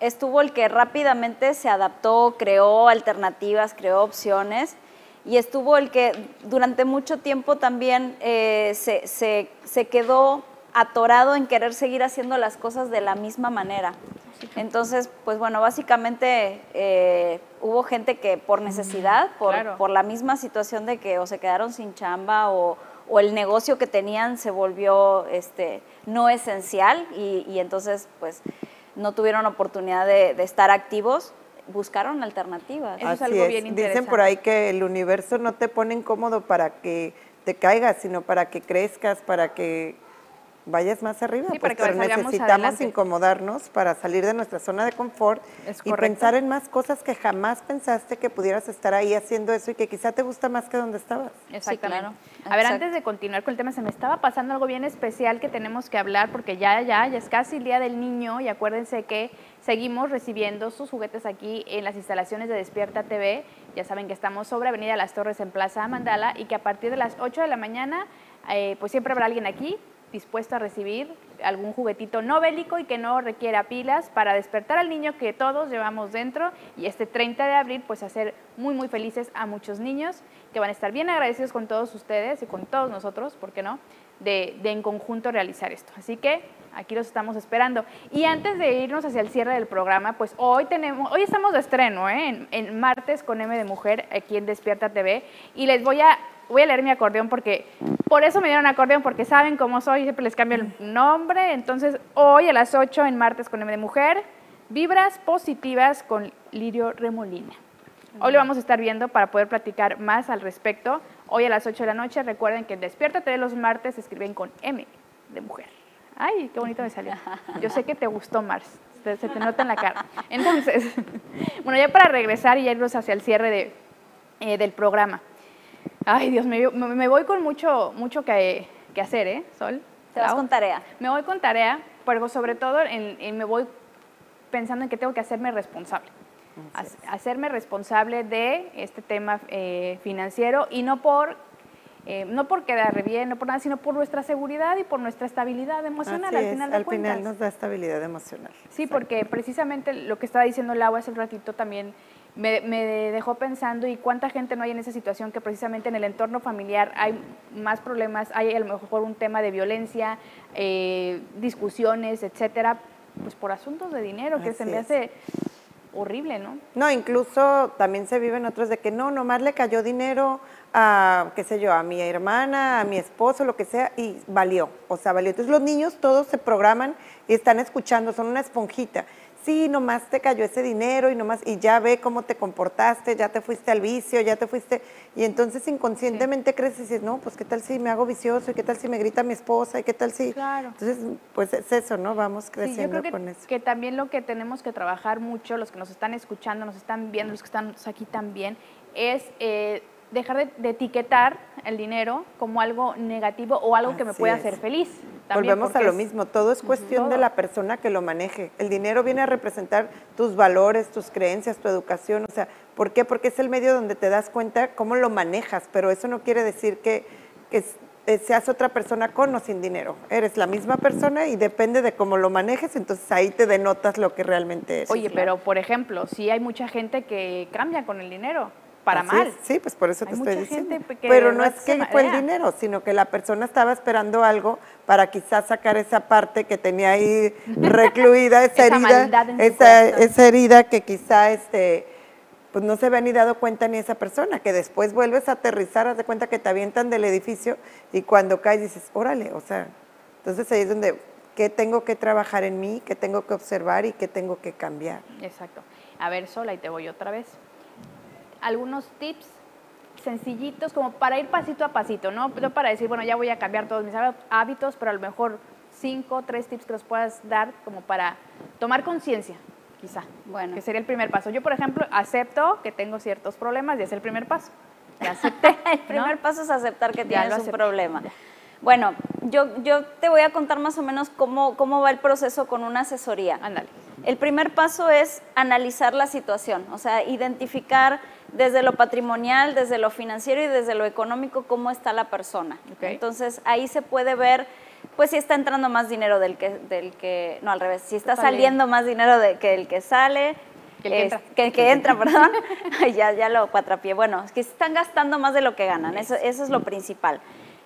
Estuvo el que rápidamente se adaptó, creó alternativas, creó opciones. Y estuvo el que durante mucho tiempo también eh, se, se- se quedó atorado en querer seguir haciendo las cosas de la misma manera. Entonces, pues bueno, básicamente eh, hubo gente que por necesidad, por, claro. por la misma situación de que o se quedaron sin chamba o, o el negocio que tenían se volvió este, no esencial y, y entonces pues no tuvieron oportunidad de, de estar activos, buscaron alternativas. Eso es algo es. bien Dicen interesante. por ahí que el universo no te pone incómodo para que te caigas, sino para que crezcas, para que vayas más arriba. Sí, para que pero necesitamos adelante. incomodarnos para salir de nuestra zona de confort Es y pensar en más cosas que jamás pensaste que pudieras estar ahí haciendo eso y que quizá te gusta más que donde estabas. Exactamente. claro. A ver, Exacto. antes de continuar con el tema, se me estaba pasando algo bien especial que tenemos que hablar porque ya, ya, ya es casi el Día del Niño y acuérdense que seguimos recibiendo sus juguetes aquí en las instalaciones de Despierta TV. Ya saben que estamos sobre Avenida Las Torres en Plaza Mandala y que a partir de las 8 de la mañana, eh, pues siempre habrá alguien aquí dispuesto a recibir algún juguetito no bélico y que no requiera pilas para despertar al niño que todos llevamos dentro y este 30 de abril pues hacer muy muy felices a muchos niños que van a estar bien agradecidos con todos ustedes y con todos nosotros, ¿por qué no? De, en conjunto realizar esto. Así que aquí los estamos esperando. Y antes de irnos hacia el cierre del programa, pues hoy tenemos, hoy estamos de estreno, ¿eh? en, en martes con M de Mujer aquí en Despierta TV y les voy a voy a leer mi acordeón porque por eso me dieron acordeón, porque saben cómo soy, siempre les cambio el nombre. Entonces, hoy a las 8 en martes con M de Mujer, vibras positivas con Lirio Remolina. Hoy lo vamos a estar viendo para poder platicar más al respecto. Hoy a las 8 de la noche, recuerden que en Despierta TV los martes escriben con M de Mujer. Ay, qué bonito me salió. Yo sé que te gustó, Mars. Se, te nota en la cara. Entonces, (laughs) bueno, ya para regresar y irnos hacia el cierre de, eh, del programa. Ay, Dios, me, me- voy con mucho, mucho que, que hacer, ¿eh, Sol? Te vas con tarea. Me voy con tarea, pero sobre todo en- en me voy pensando en que tengo que hacerme responsable. Hac- Hacerme responsable de este tema eh, financiero y no por, eh, no por quedar bien, no por nada, sino por nuestra seguridad y por nuestra estabilidad emocional Así al es, final de al cuentas. final nos da estabilidad emocional. Sí, porque precisamente lo que estaba diciendo Lau hace un ratito también me, me dejó pensando y cuánta gente no hay en esa situación que precisamente en el entorno familiar hay más problemas, hay a lo mejor un tema de violencia, eh, discusiones, etcétera, pues por asuntos de dinero que se me es. hace horrible, ¿no? No, incluso también se viven otros de que no, nomás le cayó dinero a, qué sé yo, a mi hermana, a mi esposo, lo que sea, y valió, o sea, valió. Entonces los niños todos se programan y están escuchando, son una esponjita. Sí, nomás te cayó ese dinero y nomás, y ya ve cómo te comportaste, ya te fuiste al vicio, ya te fuiste, y entonces inconscientemente crees y dices, no, pues qué tal si me hago vicioso, y qué tal si me grita mi esposa, y qué tal si... Claro. Entonces, pues es eso, ¿no? Vamos creciendo sí, yo creo que, con eso. que también lo que tenemos que trabajar mucho, los que nos están escuchando, nos están viendo, los que están aquí también, es... Eh, dejar de, etiquetar el dinero como algo negativo o algo que me puede hacer feliz. Volvemos a lo mismo, todo es cuestión de la persona que lo maneje. El dinero viene a representar tus valores, tus creencias, tu educación, o sea, ¿por qué? Porque es el medio donde te das cuenta cómo lo manejas, pero eso no quiere decir que, que eh, seas otra persona con o sin dinero. Eres la misma persona y depende de cómo lo manejes, entonces ahí te denotas lo que realmente es. Oye, pero por ejemplo, si hay mucha gente que cambia con el dinero para mal. Sí, pues por eso te estoy diciendo. Pero no es que fue el dinero, sino que la persona estaba esperando algo para quizás sacar esa parte que tenía ahí (laughs) recluida, esa, herida, esa, esa, herida que quizá este, pues no se había ni dado cuenta ni esa persona, que después vuelves a aterrizar, haz de cuenta que te avientan del edificio y cuando caes dices, órale, o sea, entonces ahí es donde, ¿qué tengo que trabajar en mí? ¿Qué tengo que observar y qué tengo que cambiar? Exacto. A ver, sola, y te voy otra vez algunos tips sencillitos como para ir pasito a pasito, ¿no? No para decir, bueno, ya voy a cambiar todos mis hábitos, pero a lo mejor cinco, tres tips que nos puedas dar como para tomar conciencia, quizá. Bueno. Que sería el primer paso. Yo, por ejemplo, acepto que tengo ciertos problemas y es el primer paso. Ya acepté. (laughs) el primer paso es aceptar que tienes un problema. Bueno, yo, yo te voy a contar más o menos cómo, cómo va el proceso con una asesoría. Ándale. El primer paso es analizar la situación, o sea, identificar desde lo patrimonial, desde lo financiero y desde lo económico cómo está la persona. Entonces ahí se puede ver, pues si está entrando más dinero del que, del que no al revés, si está saliendo más dinero de, que el que sale, que el que, entra. Que, que entra, perdón, (laughs) ya, ya lo cuatrapié. Bueno, es que están gastando más de lo que ganan, eso, eso es lo principal.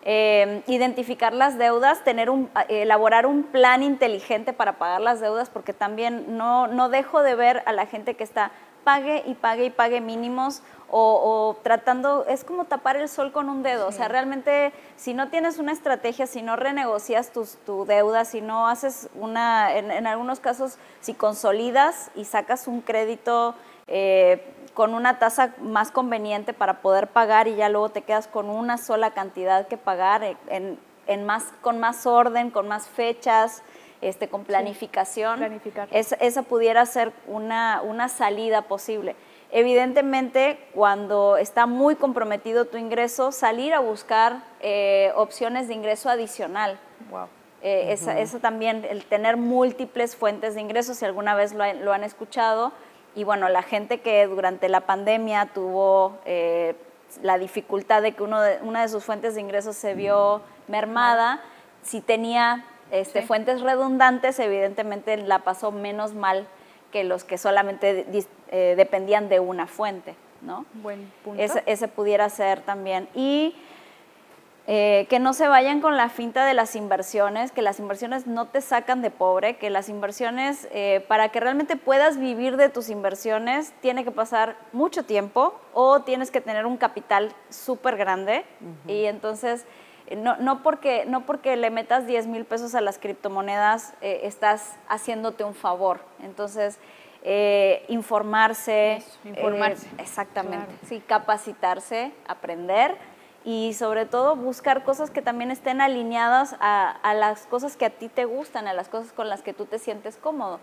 Eh, identificar las deudas, tener un, elaborar un plan inteligente para pagar las deudas, porque también no, no dejo de ver a la gente que está pague y pague y pague mínimos o, tratando, es como tapar el sol con un dedo, o sea, realmente si no tienes una estrategia, si no renegocias tus, tu deuda, si no haces una, en, algunos casos, si consolidas y sacas un crédito eh, con una tasa más conveniente para poder pagar y ya luego te quedas con una sola cantidad que pagar en, en más, con más orden, con más fechas, este, con planificación, esa pudiera ser una, una salida posible. Evidentemente, cuando está muy comprometido tu ingreso, salir a buscar eh, opciones de ingreso adicional. Wow. Eh, esa, también, el tener múltiples fuentes de ingresos, si alguna vez lo, han escuchado. Y bueno, la gente que durante la pandemia tuvo eh, la dificultad de que uno de, una de sus fuentes de ingresos se vio mermada, si tenía este, fuentes redundantes, evidentemente la pasó menos mal que los que solamente eh, dependían de una fuente, ¿no? Buen punto. Ese, pudiera ser también. Y eh, que no se vayan con la finta de las inversiones, que las inversiones no te sacan de pobre, que las inversiones, eh, para que realmente puedas vivir de tus inversiones, tiene que pasar mucho tiempo o tienes que tener un capital súper grande. Y entonces no, no, porque, no porque le metas 10 mil pesos a las criptomonedas eh, estás haciéndote un favor. Entonces, eh, informarse. informarse. Eh, exactamente. Sí, capacitarse, aprender y sobre todo buscar cosas que también estén alineadas a, las cosas que a ti te gustan, a las cosas con las que tú te sientes cómodo.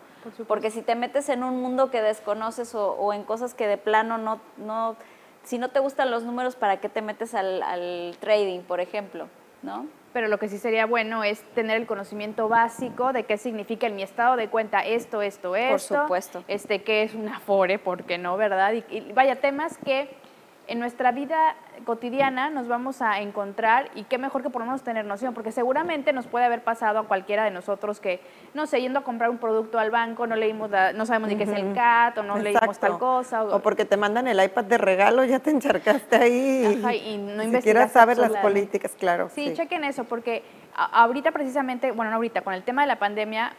Porque si te metes en un mundo que desconoces o, en cosas que de plano no, no, si no te gustan los números, ¿para qué te metes al, al trading, por ejemplo? ¿No? Pero lo que sí sería bueno es tener el conocimiento básico de qué significa en mi estado de cuenta esto, esto, esto. Por supuesto. Este, qué es una FORE, porque no, ¿verdad? y vaya, temas que en nuestra vida cotidiana nos vamos a encontrar y qué mejor que por lo menos tener noción, porque seguramente nos puede haber pasado a cualquiera de nosotros que, no sé, yendo a comprar un producto al banco, no leímos, no sabemos ni qué es el CAT o no leímos tal cosa. O, porque te mandan el iPad de regalo, ya te encharcaste ahí Ajá, y, no ni siquiera sabes las políticas, claro. Sí, chequen eso, porque ahorita precisamente, bueno, no ahorita, con el tema de la pandemia,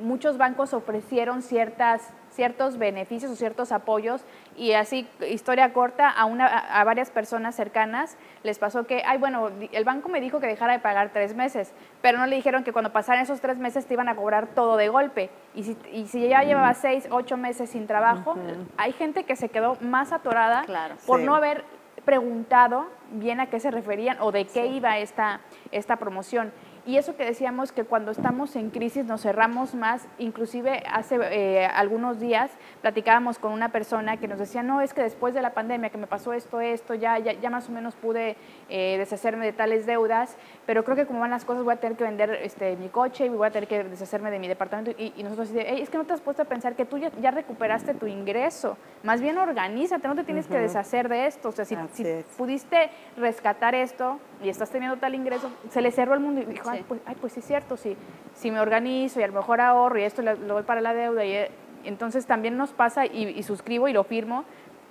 muchos bancos ofrecieron ciertas, ciertos beneficios o ciertos apoyos y así, historia corta, a, una, a varias personas cercanas les pasó que, ay, bueno, el banco me dijo que dejara de pagar tres meses, pero no le dijeron que cuando pasaran esos tres meses te iban a cobrar todo de golpe. Y si, y si ya llevaba seis, ocho meses sin trabajo, hay gente que se quedó más atorada por no haber preguntado bien a qué se referían o de qué iba esta, esta promoción. Y eso que decíamos que cuando estamos en crisis nos cerramos más, inclusive hace eh, algunos días platicábamos con una persona que nos decía, no, es que después de la pandemia que me pasó esto, esto, ya, ya, ya más o menos pude eh, deshacerme de tales deudas, pero creo que como van las cosas voy a tener que vender este, mi coche y voy a tener que deshacerme de mi departamento. Y, nosotros decimos, es que no te has puesto a pensar que tú ya, recuperaste tu ingreso, más bien organízate, no te tienes que deshacer de esto. O sea, si, si pudiste rescatar esto y estás teniendo tal ingreso, se le cerró el mundo y dijo, pues, ay, pues sí es cierto, si, si me organizo y a lo mejor ahorro y esto lo, doy para la deuda, y eh, entonces también nos pasa, y, suscribo y lo firmo,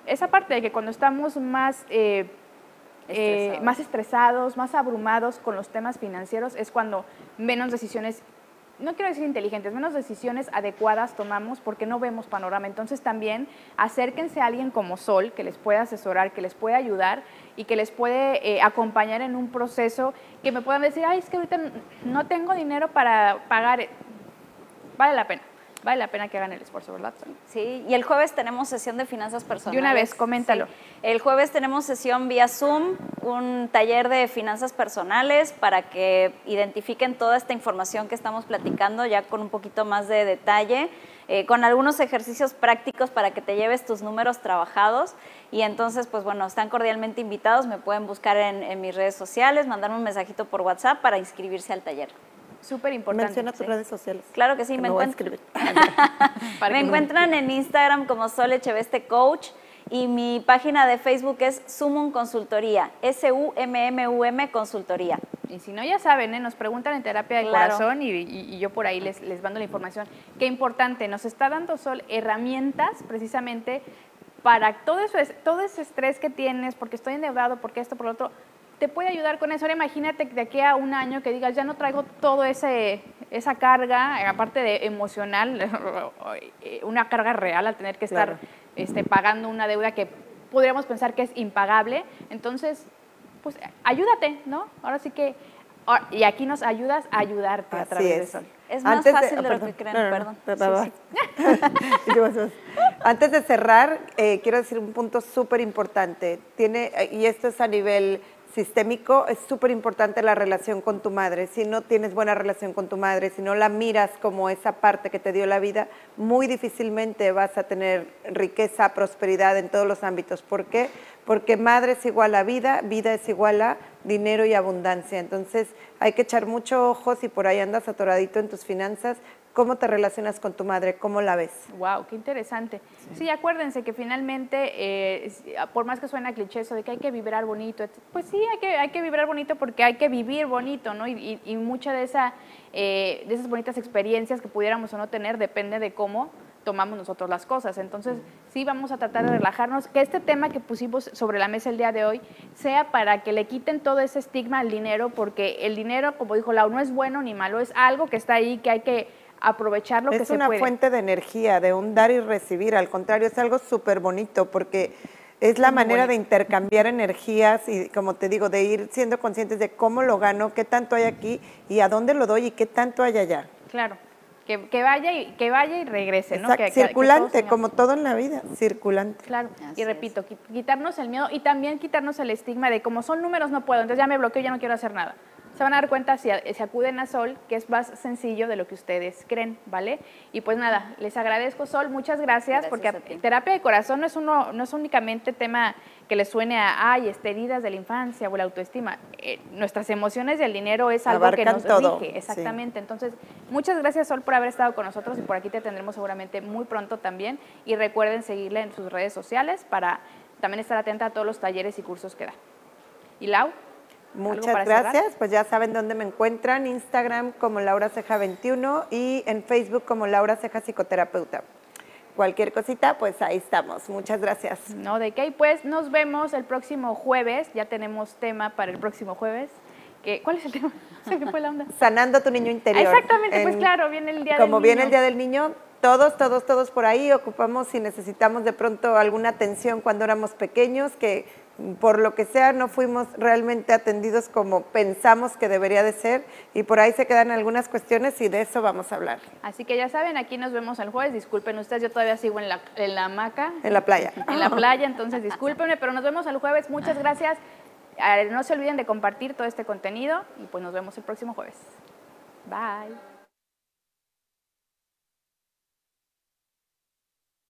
esa parte de que cuando estamos más, eh, eh, más estresados, más abrumados con los temas financieros, es cuando menos decisiones no quiero decir inteligentes, menos decisiones adecuadas tomamos porque no vemos panorama. Entonces también acérquense a alguien como Sol que les pueda asesorar, que les pueda ayudar y que les puede eh, acompañar en un proceso que me puedan decir, ay, es que ahorita no tengo dinero para pagar. Vale la pena vale la pena que hagan el esfuerzo, ¿verdad? Sí, y el jueves tenemos sesión de finanzas personales. De una vez, coméntalo. El jueves tenemos sesión vía Zoom, un taller de finanzas personales para que identifiquen toda esta información que estamos platicando ya con un poquito más de detalle. Eh, con algunos ejercicios prácticos para que te lleves tus números trabajados. Y entonces, pues bueno, están cordialmente invitados, me pueden buscar en, en mis redes sociales, mandarme un mensajito por WhatsApp para inscribirse al taller. Súper importante. Menciona tus redes sociales. Claro que sí, me, me encuentran en Instagram como Sole Cheveste Coach y mi página de Facebook es Sumum Consultoría, S-U-M-M-U-M Consultoría. Y si no, ya saben, ¿eh? nos preguntan en terapia de corazón y, yo por ahí les, les mando la información. Qué importante, nos está dando Sol herramientas precisamente para todo, eso, todo ese estrés que tienes, porque estoy endeudado, porque esto, por lo otro, te puede ayudar con eso. Ahora imagínate de aquí a un año que digas, ya no traigo todo ese esa carga, aparte de emocional, (laughs) una carga real al tener que estar este, pagando una deuda que podríamos pensar que es impagable. Entonces, pues ayúdate, ¿no? Ahora sí que, y aquí nos ayudas a ayudarte a través de eso. Es más fácil de, lo que creen, perdón. Antes de cerrar, eh, quiero decir un punto súper importante. Tiene, y esto es a nivel sistémico, es súper importante la relación con tu madre. Si no tienes buena relación con tu madre, si no la miras como esa parte que te dio la vida, muy difícilmente vas a tener riqueza, prosperidad en todos los ámbitos. ¿Por qué? Porque madre es igual a vida, vida es igual a dinero y abundancia. Entonces hay que echar mucho ojo si por ahí andas atoradito en tus finanzas, ¿Cómo te relacionas con tu madre? ¿Cómo la ves? Wow, qué interesante. Sí, acuérdense que finalmente, eh, por más que suena cliché eso de que hay que vibrar bonito, pues sí, hay que, hay que vibrar bonito porque hay que vivir bonito, ¿no? Y, y, mucha de, esa, eh, de esas bonitas experiencias que pudiéramos o no tener depende de cómo tomamos nosotros las cosas. Entonces, sí vamos a tratar de relajarnos, que este tema que pusimos sobre la mesa el día de hoy sea para que le quiten todo ese estigma al dinero, porque el dinero, como dijo Lau, no es bueno ni malo, es algo que está ahí, que hay que aprovechar lo que se puede. Es una fuente de energía, de un dar y recibir, al contrario, es algo súper bonito porque es la manera de intercambiar energías y, como te digo, de ir siendo conscientes de cómo lo gano, qué tanto hay aquí y a dónde lo doy y qué tanto hay allá. Claro. Que, vaya y que vaya y regrese, ¿no? circulante, como todo en la vida, circulante. Claro. y repito, quitarnos el miedo y también quitarnos el estigma de como son números no puedo, entonces ya me bloqueo, ya no quiero hacer nada se van a dar cuenta si, si, acuden a Sol, que es más sencillo de lo que ustedes creen, ¿vale? Y pues nada, les agradezco Sol, muchas gracias, porque terapia de corazón no es, uno, no es únicamente tema que les suene a, ay, este, heridas de la infancia o la autoestima. Eh, nuestras emociones y el dinero es algo que nos todo. exactamente. Entonces, muchas gracias Sol por haber estado con nosotros y por aquí te tendremos seguramente muy pronto también. Y recuerden seguirle en sus redes sociales para también estar atenta a todos los talleres y cursos que da. ¿Y Lau? Muchas gracias. Pues ya saben dónde me encuentran. Instagram como Laura Ceja 21 y en Facebook como Laura Ceja Psicoterapeuta. Cualquier cosita, pues ahí estamos. Muchas gracias. No, de qué. Pues nos vemos el próximo jueves. Ya tenemos tema para el próximo jueves ¿cuál es el tema? (laughs) Se me fue la onda. Sanando tu niño interior. Exactamente, pues claro, viene el día Como del viene niño. el Día del Niño, todos, todos, todos por ahí ocupamos y necesitamos de pronto alguna atención cuando éramos pequeños, que por lo que sea no fuimos realmente atendidos como pensamos que debería de ser y por ahí se quedan algunas cuestiones y de eso vamos a hablar Así que ya saben, aquí nos vemos el jueves. Disculpen ustedes, yo todavía sigo en la, en la hamaca, en la playa. (laughs) en la playa, entonces discúlpenme, pero nos vemos el jueves. Muchas gracias. Eh, No se olviden de compartir todo este contenido y pues nos vemos el próximo jueves. Bye.